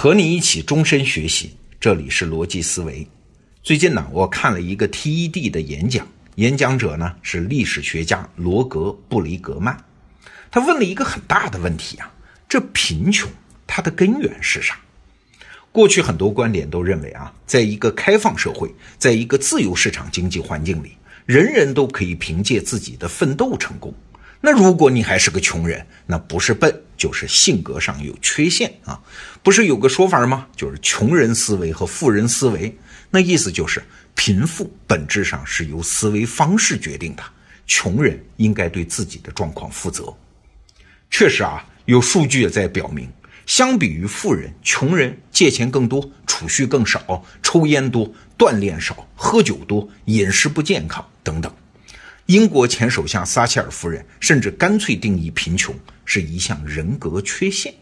和你一起终身学习，这里是逻辑思维。最近呢，我看了一个 TED 的演讲，演讲者呢是历史学家罗格·布雷格曼。他问了一个很大的问题啊：这贫穷它的根源是啥？过去很多观点都认为啊，在一个开放社会，在一个自由市场经济环境里，人人都可以凭借自己的奋斗成功。那如果你还是个穷人，那不是笨，就是性格上有缺陷啊！不是有个说法吗？就是穷人思维和富人思维，那意思就是贫富本质上是由思维方式决定的。穷人应该对自己的状况负责。确实啊，有数据也在表明，相比于富人，穷人借钱更多，储蓄更少，抽烟多，锻炼少，喝酒多，饮食不健康等等。英国前首相撒切尔夫人甚至干脆定义贫穷是一项人格缺陷。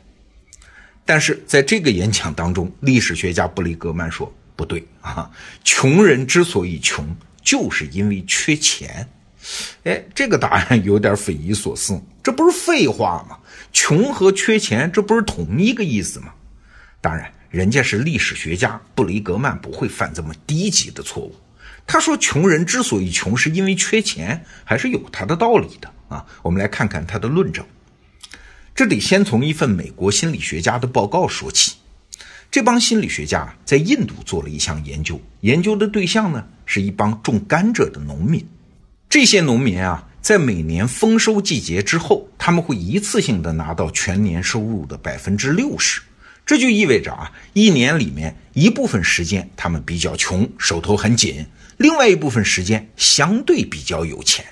但是在这个演讲当中，历史学家布雷格曼说不对啊，穷人之所以穷，就是因为缺钱。哎，这个答案有点匪夷所思，这不是废话吗？穷和缺钱这不是同一个意思吗？当然，人家是历史学家，布雷格曼不会犯这么低级的错误。他说：“穷人之所以穷，是因为缺钱，还是有他的道理的啊。”我们来看看他的论证。这得先从一份美国心理学家的报告说起。这帮心理学家在印度做了一项研究，研究的对象呢是一帮种甘蔗的农民。这些农民啊，在每年丰收季节之后，他们会一次性的拿到全年收入的百分之六十。这就意味着啊，一年里面一部分时间他们比较穷，手头很紧。另外一部分时间相对比较有钱，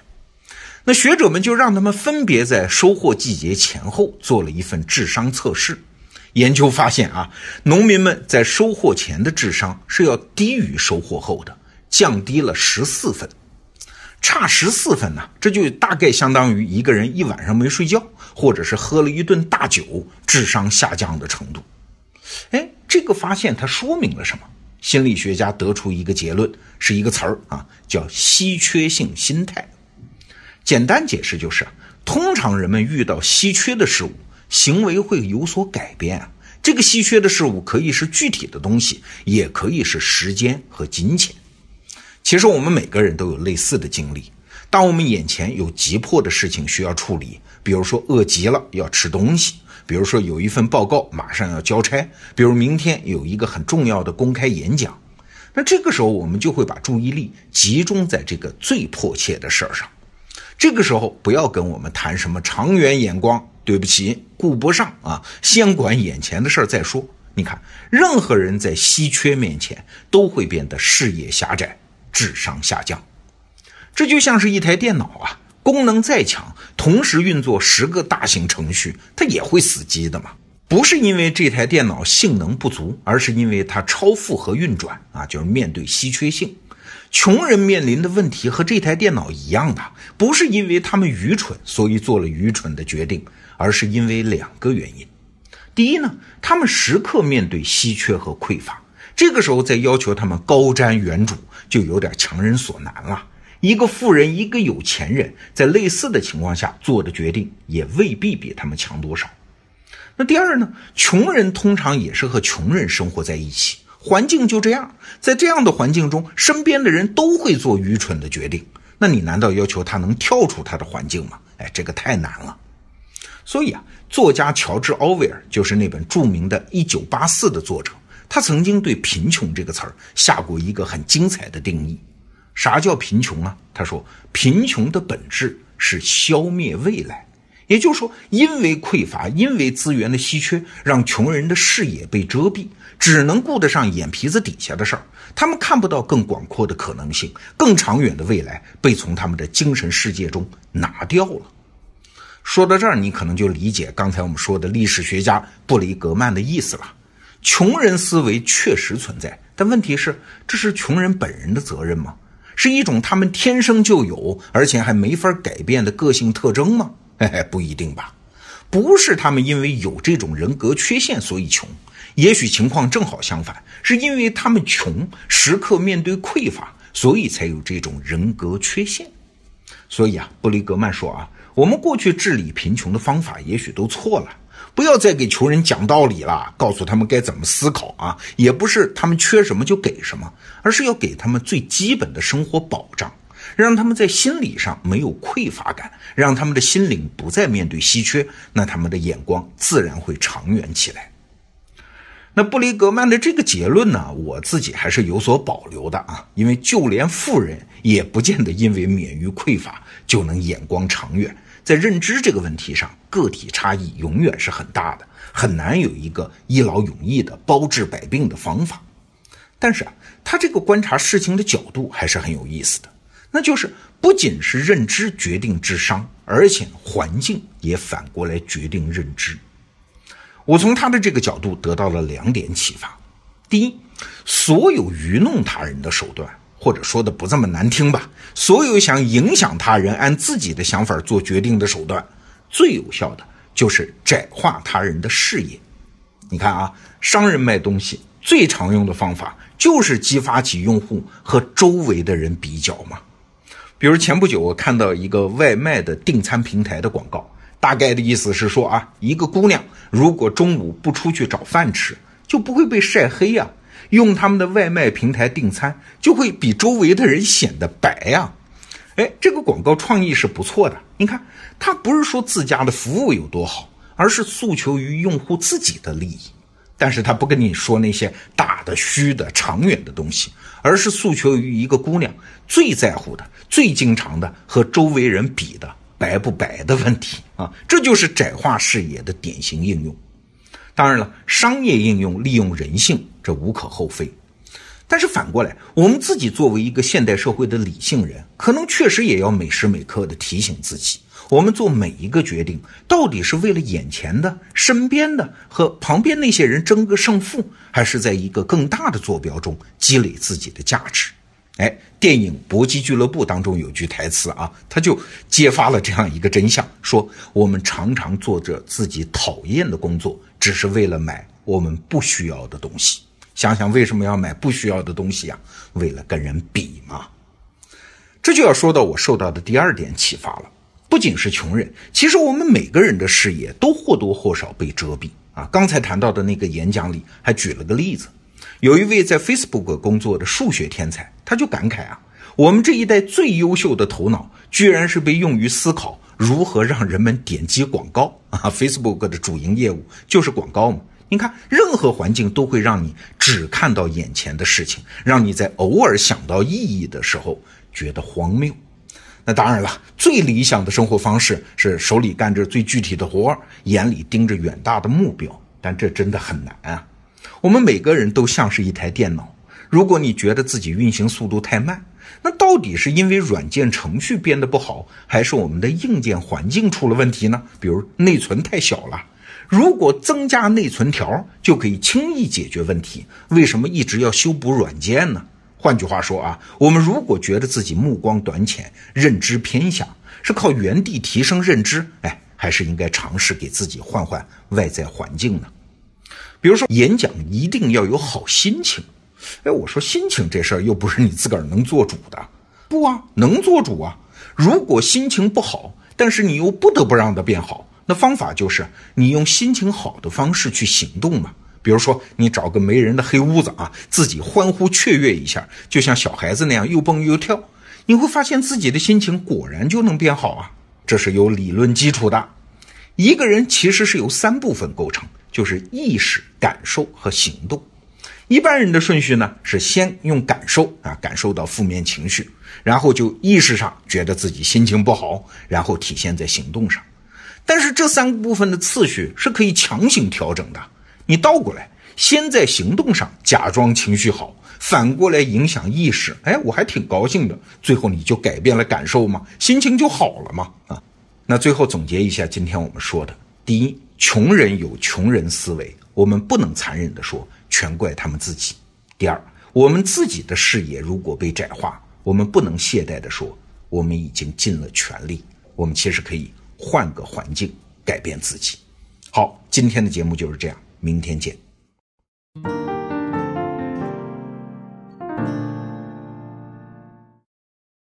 那学者们就让他们分别在收获季节前后做了一份智商测试。研究发现啊，农民们在收获前的智商是要低于收获后的，降低了十四分，差十四分呢，这就大概相当于一个人一晚上没睡觉，或者是喝了一顿大酒，智商下降的程度。哎，这个发现它说明了什么？心理学家得出一个结论，是一个词儿啊，叫稀缺性心态。简单解释就是，通常人们遇到稀缺的事物，行为会有所改变啊。这个稀缺的事物可以是具体的东西，也可以是时间和金钱。其实我们每个人都有类似的经历。当我们眼前有急迫的事情需要处理，比如说饿极了要吃东西。比如说有一份报告马上要交差，比如明天有一个很重要的公开演讲，那这个时候我们就会把注意力集中在这个最迫切的事儿上。这个时候不要跟我们谈什么长远眼光，对不起，顾不上啊，先管眼前的事儿再说。你看，任何人在稀缺面前都会变得视野狭窄，智商下降。这就像是一台电脑啊。功能再强，同时运作十个大型程序，它也会死机的嘛？不是因为这台电脑性能不足，而是因为它超负荷运转啊！就是面对稀缺性，穷人面临的问题和这台电脑一样的，不是因为他们愚蠢，所以做了愚蠢的决定，而是因为两个原因。第一呢，他们时刻面对稀缺和匮乏，这个时候再要求他们高瞻远瞩，就有点强人所难了。一个富人，一个有钱人，在类似的情况下做的决定，也未必比他们强多少。那第二呢？穷人通常也是和穷人生活在一起，环境就这样。在这样的环境中，身边的人都会做愚蠢的决定。那你难道要求他能跳出他的环境吗？哎，这个太难了。所以啊，作家乔治·奥威尔就是那本著名的《一九八四》的作者，他曾经对“贫穷”这个词儿下过一个很精彩的定义。啥叫贫穷啊？他说，贫穷的本质是消灭未来，也就是说，因为匮乏，因为资源的稀缺，让穷人的视野被遮蔽，只能顾得上眼皮子底下的事儿，他们看不到更广阔的可能性，更长远的未来被从他们的精神世界中拿掉了。说到这儿，你可能就理解刚才我们说的历史学家布雷格曼的意思了。穷人思维确实存在，但问题是，这是穷人本人的责任吗？是一种他们天生就有，而且还没法改变的个性特征吗？嘿嘿，不一定吧。不是他们因为有这种人格缺陷所以穷，也许情况正好相反，是因为他们穷，时刻面对匮乏，所以才有这种人格缺陷。所以啊，布雷格曼说啊，我们过去治理贫穷的方法也许都错了，不要再给穷人讲道理了，告诉他们该怎么思考啊！也不是他们缺什么就给什么，而是要给他们最基本的生活保障，让他们在心理上没有匮乏感，让他们的心灵不再面对稀缺，那他们的眼光自然会长远起来。那布里格曼的这个结论呢，我自己还是有所保留的啊，因为就连富人也不见得因为免于匮乏就能眼光长远。在认知这个问题上，个体差异永远是很大的，很难有一个一劳永逸的包治百病的方法。但是啊，他这个观察事情的角度还是很有意思的，那就是不仅是认知决定智商，而且环境也反过来决定认知。我从他的这个角度得到了两点启发：第一，所有愚弄他人的手段。或者说的不这么难听吧，所有想影响他人按自己的想法做决定的手段，最有效的就是窄化他人的视野。你看啊，商人卖东西最常用的方法就是激发起用户和周围的人比较嘛。比如前不久我看到一个外卖的订餐平台的广告，大概的意思是说啊，一个姑娘如果中午不出去找饭吃，就不会被晒黑呀。用他们的外卖平台订餐，就会比周围的人显得白呀。哎，这个广告创意是不错的。你看，他不是说自家的服务有多好，而是诉求于用户自己的利益。但是他不跟你说那些大的、虚的、长远的东西，而是诉求于一个姑娘最在乎的、最经常的和周围人比的白不白的问题啊。这就是窄化视野的典型应用。当然了，商业应用利用人性，这无可厚非。但是反过来，我们自己作为一个现代社会的理性人，可能确实也要每时每刻的提醒自己：我们做每一个决定，到底是为了眼前的、身边的和旁边那些人争个胜负，还是在一个更大的坐标中积累自己的价值？哎，电影《搏击俱乐部》当中有句台词啊，他就揭发了这样一个真相：说我们常常做着自己讨厌的工作。只是为了买我们不需要的东西，想想为什么要买不需要的东西呀？为了跟人比嘛。这就要说到我受到的第二点启发了。不仅是穷人，其实我们每个人的视野都或多或少被遮蔽啊。刚才谈到的那个演讲里还举了个例子，有一位在 Facebook 工作的数学天才，他就感慨啊，我们这一代最优秀的头脑，居然是被用于思考。如何让人们点击广告啊？Facebook 的主营业务就是广告嘛。你看，任何环境都会让你只看到眼前的事情，让你在偶尔想到意义的时候觉得荒谬。那当然了，最理想的生活方式是手里干着最具体的活，眼里盯着远大的目标。但这真的很难啊。我们每个人都像是一台电脑，如果你觉得自己运行速度太慢，那到底是因为软件程序编得不好，还是我们的硬件环境出了问题呢？比如内存太小了。如果增加内存条就可以轻易解决问题，为什么一直要修补软件呢？换句话说啊，我们如果觉得自己目光短浅、认知偏狭，是靠原地提升认知，哎，还是应该尝试给自己换换外在环境呢？比如说演讲一定要有好心情。哎，我说心情这事儿又不是你自个儿能做主的，不啊，能做主啊。如果心情不好，但是你又不得不让它变好，那方法就是你用心情好的方式去行动嘛。比如说，你找个没人的黑屋子啊，自己欢呼雀跃一下，就像小孩子那样又蹦又跳，你会发现自己的心情果然就能变好啊。这是有理论基础的。一个人其实是由三部分构成，就是意识、感受和行动。一般人的顺序呢，是先用感受啊，感受到负面情绪，然后就意识上觉得自己心情不好，然后体现在行动上。但是这三个部分的次序是可以强行调整的。你倒过来，先在行动上假装情绪好，反过来影响意识，哎，我还挺高兴的。最后你就改变了感受嘛，心情就好了嘛。啊，那最后总结一下今天我们说的：第一，穷人有穷人思维，我们不能残忍的说。全怪他们自己。第二，我们自己的视野如果被窄化，我们不能懈怠地说我们已经尽了全力。我们其实可以换个环境，改变自己。好，今天的节目就是这样，明天见。